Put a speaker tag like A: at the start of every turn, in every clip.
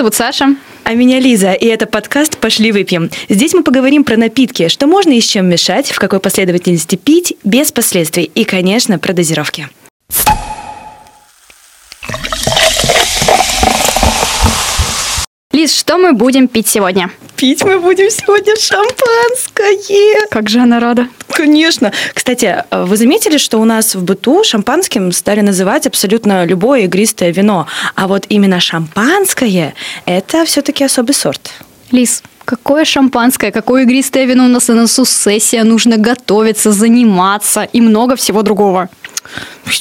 A: зовут Саша.
B: А меня Лиза, и это подкаст «Пошли выпьем». Здесь мы поговорим про напитки, что можно и с чем мешать, в какой последовательности пить, без последствий, и, конечно, про дозировки.
A: Лиз, что мы будем пить сегодня?
B: Пить мы будем сегодня шампанское.
A: Как же она рада.
B: Конечно. Кстати, вы заметили, что у нас в быту шампанским стали называть абсолютно любое игристое вино, а вот именно шампанское – это все-таки особый сорт.
A: Лиз, какое шампанское, какое игристое вино у нас на носу сессия, нужно готовиться, заниматься и много всего другого.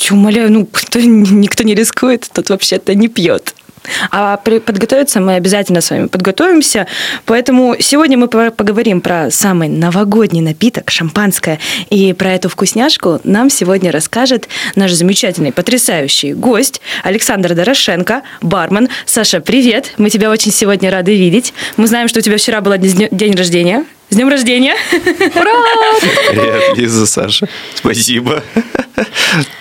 B: Умоляю, ну кто, никто не рискует, тот вообще-то не пьет. А подготовиться мы обязательно с вами подготовимся. Поэтому сегодня мы поговорим про самый новогодний напиток, шампанское. И про эту вкусняшку нам сегодня расскажет наш замечательный, потрясающий гость Александр Дорошенко, бармен. Саша, привет! Мы тебя очень сегодня рады видеть. Мы знаем, что у тебя вчера был день рождения. С днем рождения!
A: Ура!
C: Привет, Лиза, Саша. Спасибо.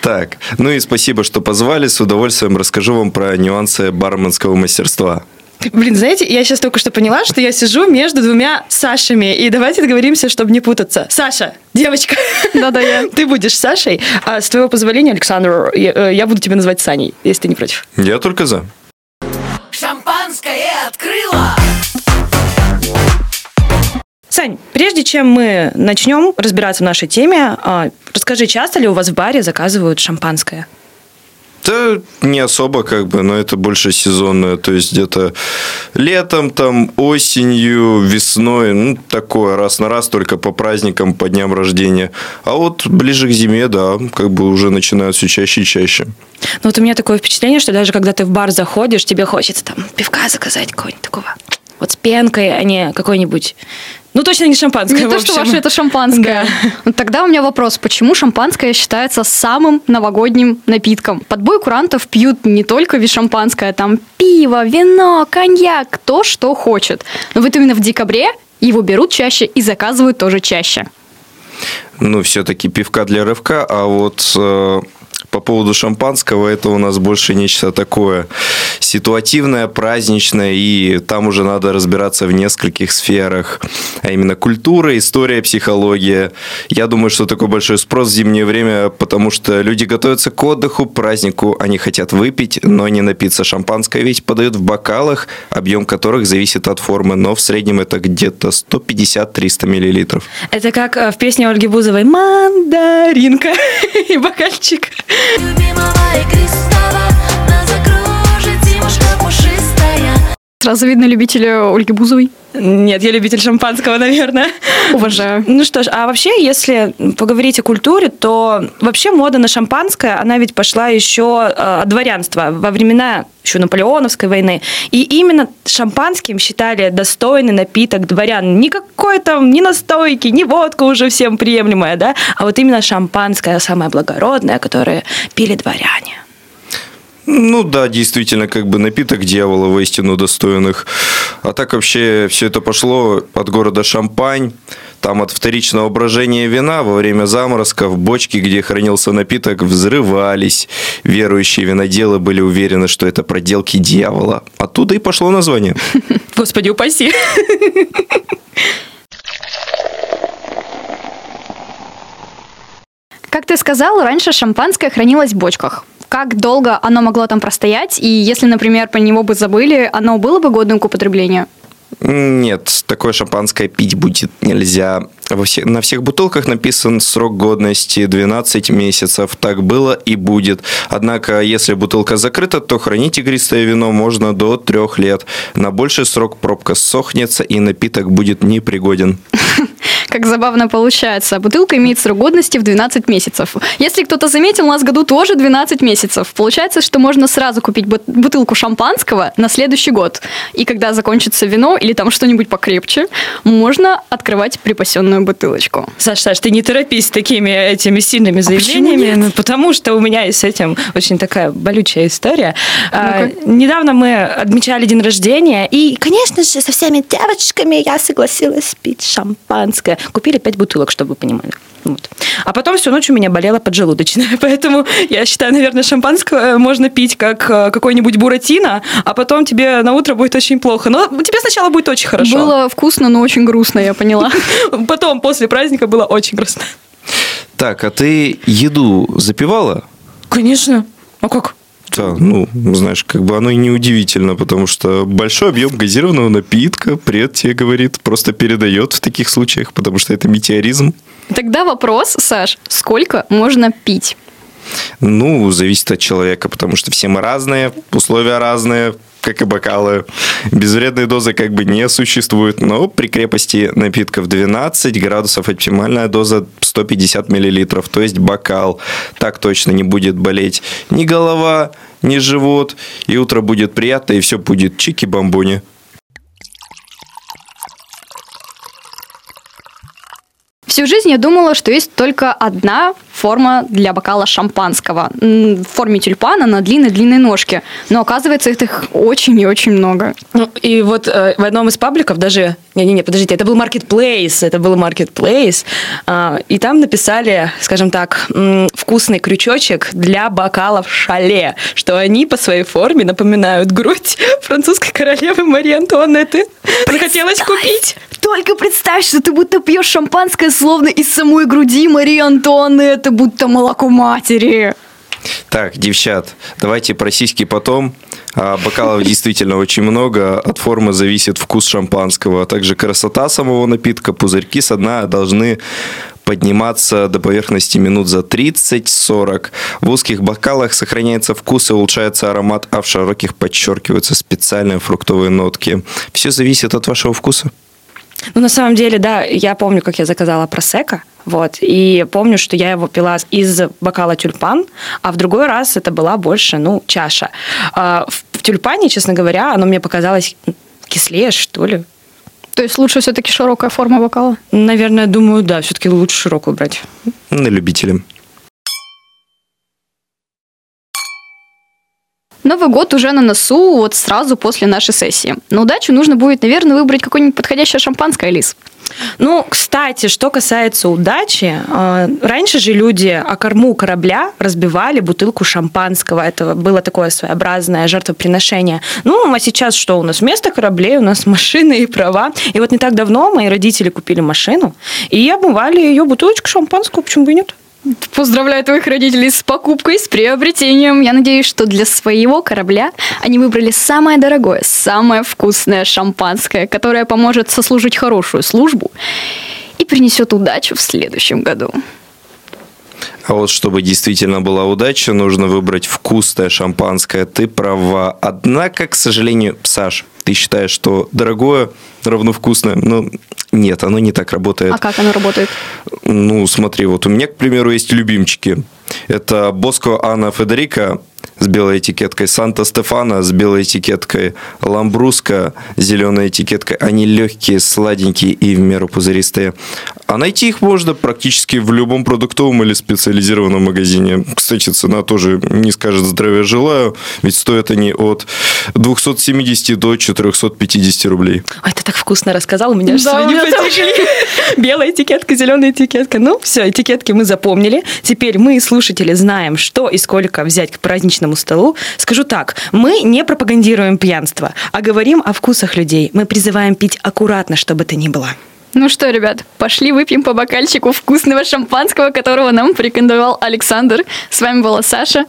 C: Так, ну и спасибо, что позвали. С удовольствием расскажу вам про нюансы барменского мастерства.
B: Блин, знаете, я сейчас только что поняла, что я сижу между двумя Сашами. И давайте договоримся, чтобы не путаться. Саша, девочка.
A: Да-да, я.
B: Ты будешь Сашей. А с твоего позволения, Александр, я, э, я буду тебя называть Саней, если ты не против.
C: Я только за.
B: Сань, прежде чем мы начнем разбираться в нашей теме, а, расскажи, часто ли у вас в баре заказывают шампанское?
C: Да не особо, как бы, но это больше сезонное, то есть где-то летом, там, осенью, весной, ну, такое, раз на раз, только по праздникам, по дням рождения. А вот ближе к зиме, да, как бы уже начинают все чаще и чаще.
B: Ну, вот у меня такое впечатление, что даже когда ты в бар заходишь, тебе хочется там пивка заказать какого-нибудь такого вот с пенкой, а не какой-нибудь ну, точно не шампанское.
A: Не то, что ваше это шампанское. Да. Ну, тогда у меня вопрос, почему шампанское считается самым новогодним напитком? Под бой курантов пьют не только шампанское, там пиво, вино, коньяк, то, что хочет. Но вот именно в декабре его берут чаще и заказывают тоже чаще.
C: Ну, все-таки пивка для рывка, а вот э, по поводу шампанского, это у нас больше нечто такое ситуативное, праздничное, и там уже надо разбираться в нескольких сферах, а именно культура, история, психология. Я думаю, что такой большой спрос в зимнее время, потому что люди готовятся к отдыху, празднику, они хотят выпить, но не напиться. Шампанское ведь подают в бокалах, объем которых зависит от формы, но в среднем это где-то 150-300 миллилитров.
B: Это как э, в песне Ольги Бузовой «Мандаринка» и бокальчик. Любимого игристого
A: Сразу видно любителя Ольги Бузовой.
B: Нет, я любитель шампанского, наверное.
A: Уважаю.
B: Ну что ж, а вообще, если поговорить о культуре, то вообще мода на шампанское, она ведь пошла еще э, от дворянства во времена еще Наполеоновской войны. И именно шампанским считали достойный напиток дворян. Никакой там, ни настойки, ни водка уже всем приемлемая, да, а вот именно шампанское самое благородное, которое пили дворяне.
C: Ну да, действительно, как бы напиток дьявола воистину достойных. А так вообще все это пошло от города Шампань. Там от вторичного брожения вина во время заморозков бочки, где хранился напиток, взрывались. Верующие виноделы были уверены, что это проделки дьявола. Оттуда и пошло название.
B: Господи, упаси.
A: Как ты сказал, раньше шампанское хранилось в бочках как долго оно могло там простоять, и если, например, про него бы забыли, оно было бы годным к употреблению?
C: Нет, такое шампанское пить будет нельзя. Во все, на всех бутылках написан срок годности 12 месяцев. Так было и будет. Однако, если бутылка закрыта, то хранить игристое вино можно до трех лет. На больший срок пробка сохнется, и напиток будет непригоден.
A: Как забавно получается. Бутылка имеет срок годности в 12 месяцев. Если кто-то заметил, у нас в году тоже 12 месяцев. Получается, что можно сразу купить бутылку шампанского на следующий год. И когда закончится вино или там что-нибудь покрепче, можно открывать припасенную бутылочку.
B: Саш, Саш, ты не торопись такими этими сильными заявлениями, а ну, потому что у меня с этим очень такая болючая история. А, недавно мы отмечали день рождения, и, конечно же, со всеми девочками я согласилась пить шампанское. Купили пять бутылок, чтобы вы понимали. Вот. А потом всю ночь у меня болела поджелудочная. Поэтому я считаю, наверное, шампанское можно пить как э, какой-нибудь буратино, а потом тебе на утро будет очень плохо. Но тебе сначала будет очень хорошо.
A: Было вкусно, но очень грустно, я поняла.
B: Потом, после праздника, было очень грустно.
C: Так, а ты еду запивала?
B: Конечно. А как?
C: Да, ну, знаешь, как бы оно и не удивительно, потому что большой объем газированного напитка пред тебе говорит, просто передает в таких случаях, потому что это метеоризм.
A: Тогда вопрос, Саш, сколько можно пить?
C: Ну, зависит от человека, потому что все мы разные, условия разные, как и бокалы. Безвредной дозы как бы не существует, но при крепости напитков 12 градусов оптимальная доза 150 миллилитров, то есть бокал. Так точно не будет болеть ни голова, ни живот, и утро будет приятно, и все будет чики-бомбони.
A: Всю жизнь я думала, что есть только одна форма для бокала шампанского. В форме тюльпана на длинной-длинной ножке. Но оказывается, их очень и очень много.
B: Ну, и вот э, в одном из пабликов даже... Не-не-не, подождите, это был Marketplace, это был Marketplace. Э, и там написали, скажем так, м, вкусный крючочек для бокалов шале, что они по своей форме напоминают грудь французской королевы Марии Антуанетты. Захотелось купить.
A: Только представь, что ты будто пьешь шампанское словно из самой груди Марии Антуанетты, будто молоко матери.
C: Так, девчат, давайте про сиськи потом. А бокалов действительно очень много. От формы зависит вкус шампанского, а также красота самого напитка. Пузырьки со дна должны подниматься до поверхности минут за 30-40. В узких бокалах сохраняется вкус и улучшается аромат, а в широких подчеркиваются специальные фруктовые нотки. Все зависит от вашего вкуса.
B: Ну, на самом деле, да, я помню, как я заказала просека, вот, и помню, что я его пила из бокала тюльпан, а в другой раз это была больше, ну, чаша. А в тюльпане, честно говоря, оно мне показалось кислее, что ли.
A: То есть лучше все-таки широкая форма бокала?
B: Наверное, думаю, да, все-таки лучше широкую брать.
C: На любителя.
A: Новый год уже на носу, вот сразу после нашей сессии. На удачу нужно будет, наверное, выбрать какое-нибудь подходящее шампанское, Лиз.
B: Ну, кстати, что касается удачи, э, раньше же люди о корму корабля разбивали бутылку шампанского. Это было такое своеобразное жертвоприношение. Ну, а сейчас что у нас? Вместо кораблей у нас машины и права. И вот не так давно мои родители купили машину и обмывали ее бутылочку шампанского, почему бы и нет?
A: Поздравляю твоих родителей с покупкой, с приобретением. Я надеюсь, что для своего корабля они выбрали самое дорогое, самое вкусное шампанское, которое поможет сослужить хорошую службу и принесет удачу в следующем году.
C: А вот чтобы действительно была удача, нужно выбрать вкусное шампанское. Ты права. Однако, к сожалению, Саш, ты считаешь, что дорогое равно вкусное. Но нет, оно не так работает.
A: А как оно работает?
C: Ну, смотри, вот у меня, к примеру, есть любимчики. Это Боско Анна Федерика с белой этикеткой, Санта Стефана с белой этикеткой, Ламбруска с зеленой этикеткой. Они легкие, сладенькие и в меру пузыристые. А найти их можно практически в любом продуктовом или специализированном магазине. Кстати, цена тоже не скажет здравия желаю, ведь стоят они от 270 до 450 рублей.
B: Ой, ты так вкусно рассказал, у меня аж
A: Да, у
B: слюни
A: меня
B: потекли. Белая этикетка, зеленая этикетка. Ну, все, этикетки мы запомнили. Теперь мы, слушатели, знаем, что и сколько взять к праздничному столу. Скажу так, мы не пропагандируем пьянство, а говорим о вкусах людей. Мы призываем пить аккуратно, что бы то ни было.
A: Ну что, ребят, пошли выпьем по бокальчику вкусного шампанского, которого нам порекомендовал Александр. С вами была Саша.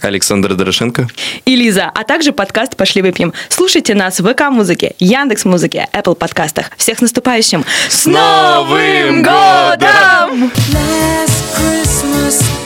C: Александр Дорошенко.
B: И Лиза, а также подкаст «Пошли выпьем». Слушайте нас в ВК-музыке, Яндекс-музыке, Apple подкастах. Всех с наступающим!
C: С Новым годом!
D: Let's